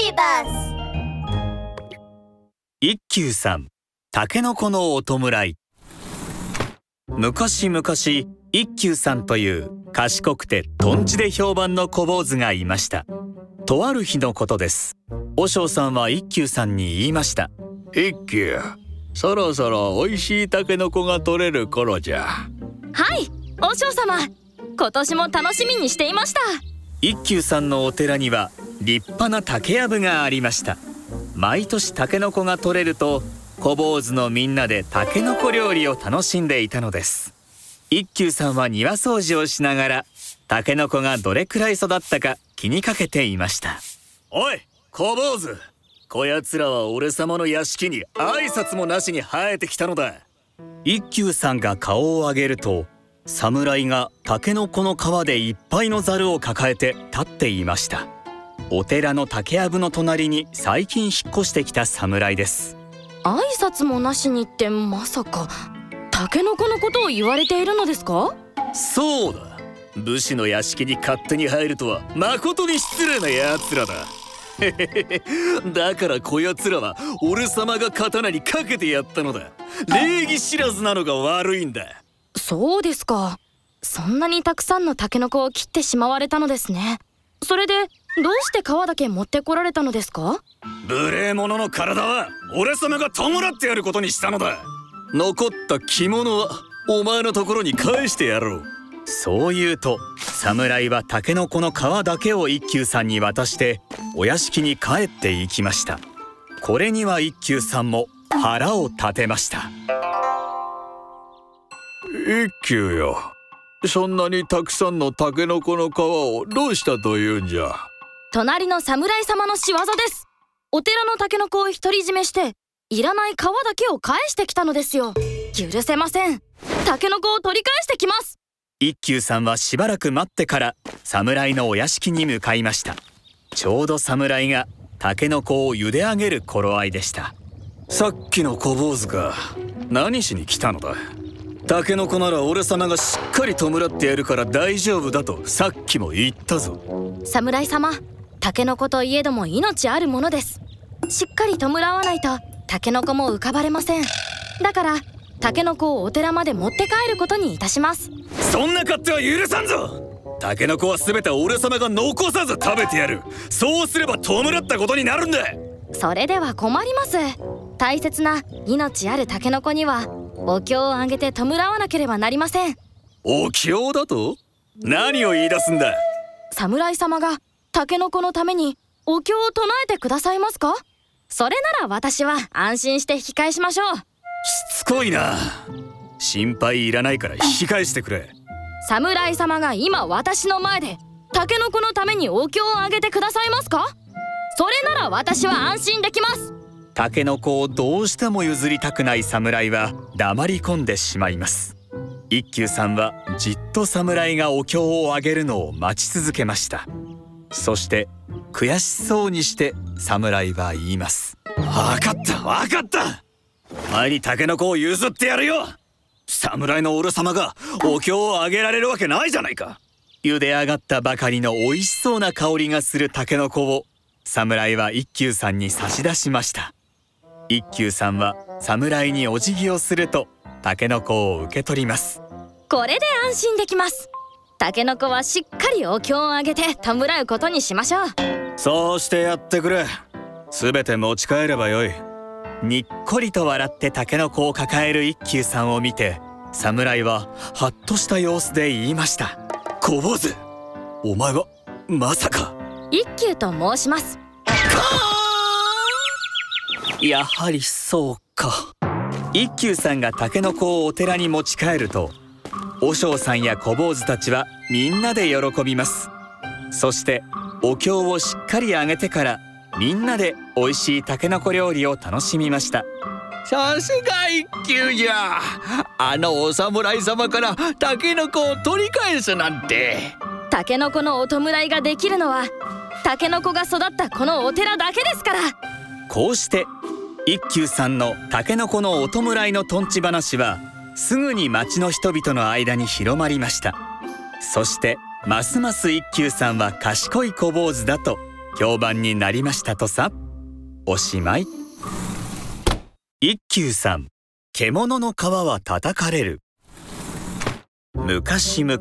ビバス一休さんタケノコのお弔い。昔々一休さんという賢くてとんちで評判の小坊主がいました。とある日のことです。和尚さんは一休さんに言いました。一休そろそろ美味しいタケノコが取れる頃じゃ。はい和尚様。今年も楽しみにしていました。一休さんのお寺には立派な竹やぶがありました。毎年タケノコが取れると小坊主のみんなでタケノコ料理を楽しんでいたのです。一休さんは庭掃除をしながらタケノコがどれくらい育ったか気にかけていました。おい小坊主。こやつらは俺様の屋敷に挨拶もなしに生えてきたのだ。一休さんが顔を上げると侍がタケノコの皮でいっぱいのザルを抱えて立っていましたお寺の竹やぶの隣に最近引っ越してきた侍です。挨拶もなしにってまさかタケノコのことを言われているのですか？そうだ。武士の屋敷に勝手に入るとは誠に失礼な奴らだ。だからこやつらは俺様が刀にかけてやったのだ。礼儀知らずなのが悪いんだ。そうですか。そんなにたくさんのタケノコを切ってしまわれたのですね。それでどうして皮だけ持ってこられたのですか？無礼者の体は俺様が弔ってやることにしたのだ。残った着物はお前のところに返してやろう。そう言うと侍はタケノコの皮だけを一休さんに渡してお屋敷に帰っていきました。これには一休さんも腹を立てました。一休よ。そんなにたくさんのタケノコの皮をどうしたというんじゃ？隣の侍様の仕業です。お寺のタケノコを独り占めしていらない皮だけを返してきたのですよ。許せません。タケノコを取り返してきます。一休さんはしばらく待ってから侍のお屋敷に向かいました。ちょうど侍がタケノコを茹で上げる頃合いでした。さっきの小坊主か何しに来たのだ？タケノコなら俺様がしっかり弔ってやるから大丈夫だとさっきも言ったぞ。侍様タケノコといえども命あるものです。しっかり弔わないとタケノコも浮かばれません。だからタケノコをお寺まで持って帰ることにいたします。そんな勝手は許さんぞ。タケノコは全て俺様が残さず食べてやる。そうすれば弔ったことになるんだ。それでは困ります。大切な命あるタケノコにはお経をあげて弔わなければなりません。お経だと？何を言い出すんだ？侍様がタケノコのためにお経を唱えてくださいますか？それなら私は安心して引き返しましょう。しつこいな。心配いらないから引き返してくれ。侍様が今私の前でタケノコのためにお経をあげてくださいますか？それなら私は安心できます。タケノコをどうしても譲りたくない侍は黙り込んでしまいます。一休さんはじっと侍がお経をあげるのを待ち続けましたそして悔しそうにして侍は言います。分かった分かった。お前にタケノコを譲ってやるよ。侍の俺様がお経をあげられるわけないじゃないか。茹で上がったばかりの美味しそうな香りがするタケノコを侍は一休さんに差し出しました。一休さんは侍にお辞儀をするとタケノコを受け取ります。これで安心できますタケノコはしっかりお経をあげて弔うことにしましょう。そうしてやってくれ。すべて持ち帰ればよい。にっこりと笑ってタケノコを抱える一休さんを見て侍はハッとした様子で言いました。小坊主お前はまさか。一休と申します。やはりそうか。一休さんがタケノコをお寺に持ち帰ると和尚さんや小坊主たちはみんなで喜びます。そしてお経をしっかりあげてからみんなで美味しいタケノコ料理を楽しみました。さすが一休じゃ。あのお侍様からタケノコを取り返すなんて。タケノコのお弔いができるのはタケノコが育ったこのお寺だけですから。こうして一休さんのタケノコのお弔いのとんち話はすぐに町の人々の間に広まりました。そしてますます一休さんは賢い小坊主だと評判になりましたとさ。おしまい。一休さん獣の皮は叩かれる。昔々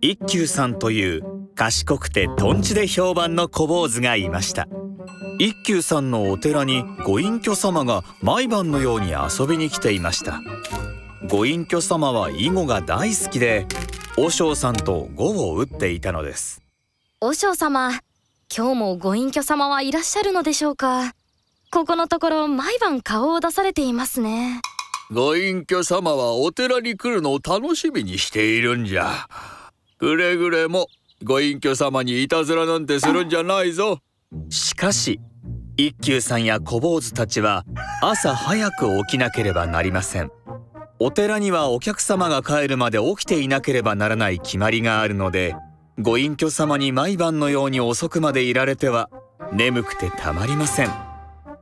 一休さんという賢くてとんちで評判の小坊主がいました。一休さんのお寺にご隠居様が毎晩のように遊びに来ていました。ご隠居様は囲碁が大好きで和尚さんと碁を打っていたのです。和尚様今日もご隠居様はいらっしゃるのでしょうか？ここのところ毎晩顔を出されていますね。ご隠居様はお寺に来るのを楽しみにしているんじゃ。くれぐれもご隠居様にいたずらなんてするんじゃないぞ。しかし一休さんや小坊主たちは朝早く起きなければなりませんお寺にはお客様が帰るまで起きていなければならない決まりがあるのでご隠居様に毎晩のように遅くまでいられては眠くてたまりません。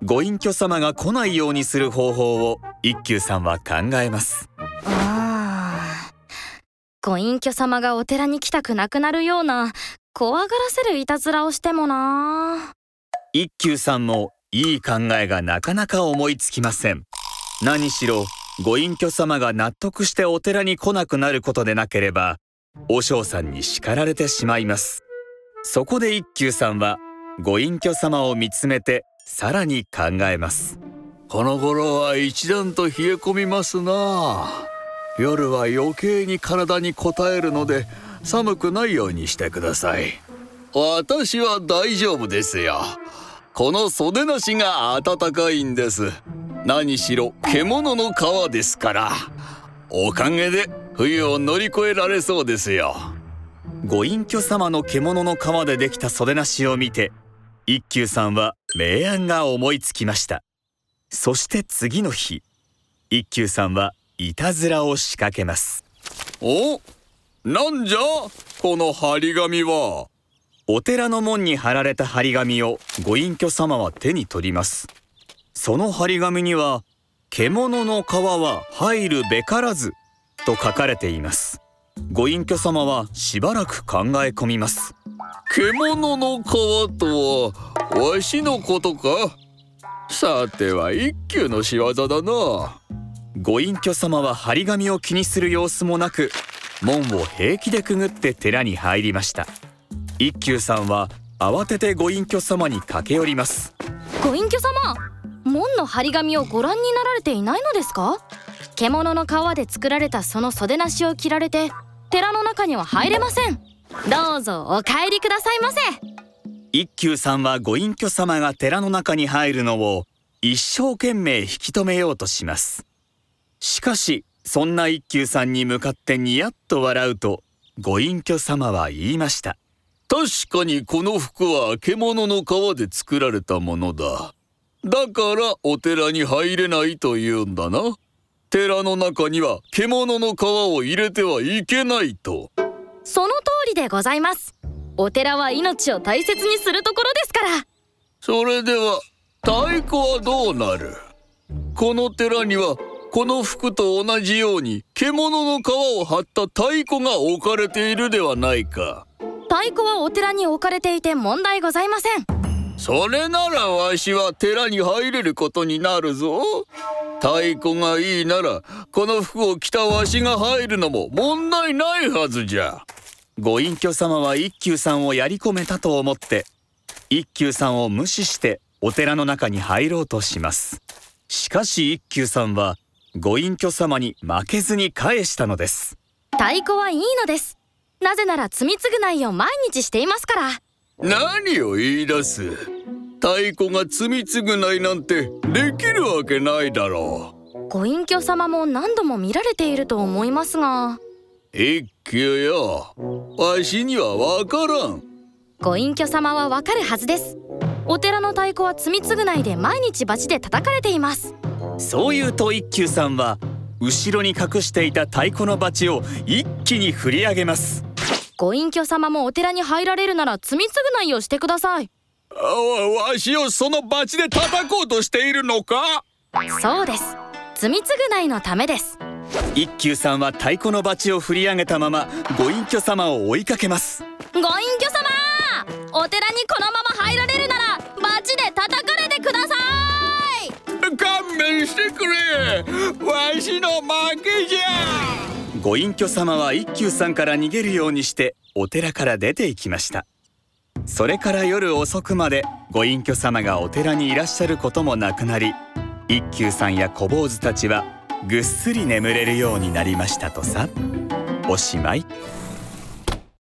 ご隠居様が来ないようにする方法を一休さんは考えます。ああご隠居様がお寺に来たくなくなるような怖がらせるいたずらをしてもな。一休さんもいい考えがなかなか思いつきません。何しろご隠居様が納得してお寺に来なくなることでなければ和尚さんに叱られてしまいます。そこで一休さんはご隠居様を見つめてさらに考えます。この頃は一段と冷え込みますな。夜は余計に体に応えるので寒くないようにしてください。私は大丈夫ですよ。この袖なしが暖かいんです。何しろ獣の皮ですからおかげで冬を乗り越えられそうですよ。ご隠居様の獣の皮でできた袖なしを見て一休さんは明暗が思いつきました。そして次の日一休さんはいたずらを仕掛けます。おなんじゃ？この張り紙は。お寺の門に貼られた張り紙をご隠居様は手に取りますその張り紙には獣の皮は入るべからずと書かれています。ご隠居様はしばらく考え込みます。獣の皮とはわしのことか？さては一休の仕業だな。ご隠居様は張り紙を気にする様子もなく門を平気でくぐって寺に入りました。一休さんは慌ててご隠居様に駆け寄ります。ご隠居様？門の張り紙をご覧になられていないのですか？獣の皮で作られたその袖なしを切られて寺の中には入れません。どうぞお帰りくださいませ。一休さんはご隠居様が寺の中に入るのを一生懸命引き止めようとします。しかしそんな一休さんに向かってニヤッと笑うとご隠居様は言いました。確かにこの服は獣の皮で作られたものだだからお寺に入れないというんだな。寺の中には獣の皮を入れてはいけないと。その通りでございます。お寺は命を大切にするところですから。それでは太鼓はどうなる？この寺にはこの服と同じように獣の皮を張った太鼓が置かれているではないか。太鼓はお寺に置かれていて問題ございませんそれならわしは寺に入れることになるぞ。太鼓がいいならこの服を着たわしが入るのも問題ないはずじゃ。ご隠居様は一休さんをやり込めたと思って一休さんを無視してお寺の中に入ろうとします。しかし一休さんはご隠居様に負けずに返したのです。太鼓はいいのです。なぜなら罪償いを毎日していますから何を言い出す？太鼓が罪償いなんてできるわけないだろう。ご隠居様も何度も見られていると思いますが。一休よ。わしにはわからん。ご隠居様はわかるはずです。お寺の太鼓は罪償いで毎日罰で叩かれています。そう言うと一休さんは後ろに隠していた太鼓の罰を一気に振り上げますご隠居様もお寺に入られるなら罪償いをしてください。わわしをそのバチで叩こうとしているのか？そうです。罪償いのためです。一休さんは太鼓のバチを振り上げたままご隠居様を追いかけます。ご隠居様お寺にこのまま入られるならバチで叩かれてください。勘弁してくれ。わしの負けじゃ。ご隠居様は一休さんから逃げるようにしてお寺から出て行きました。それから夜遅くまでご隠居様がお寺にいらっしゃることもなくなり一休さんや小坊主たちはぐっすり眠れるようになりましたとさ。おしまい。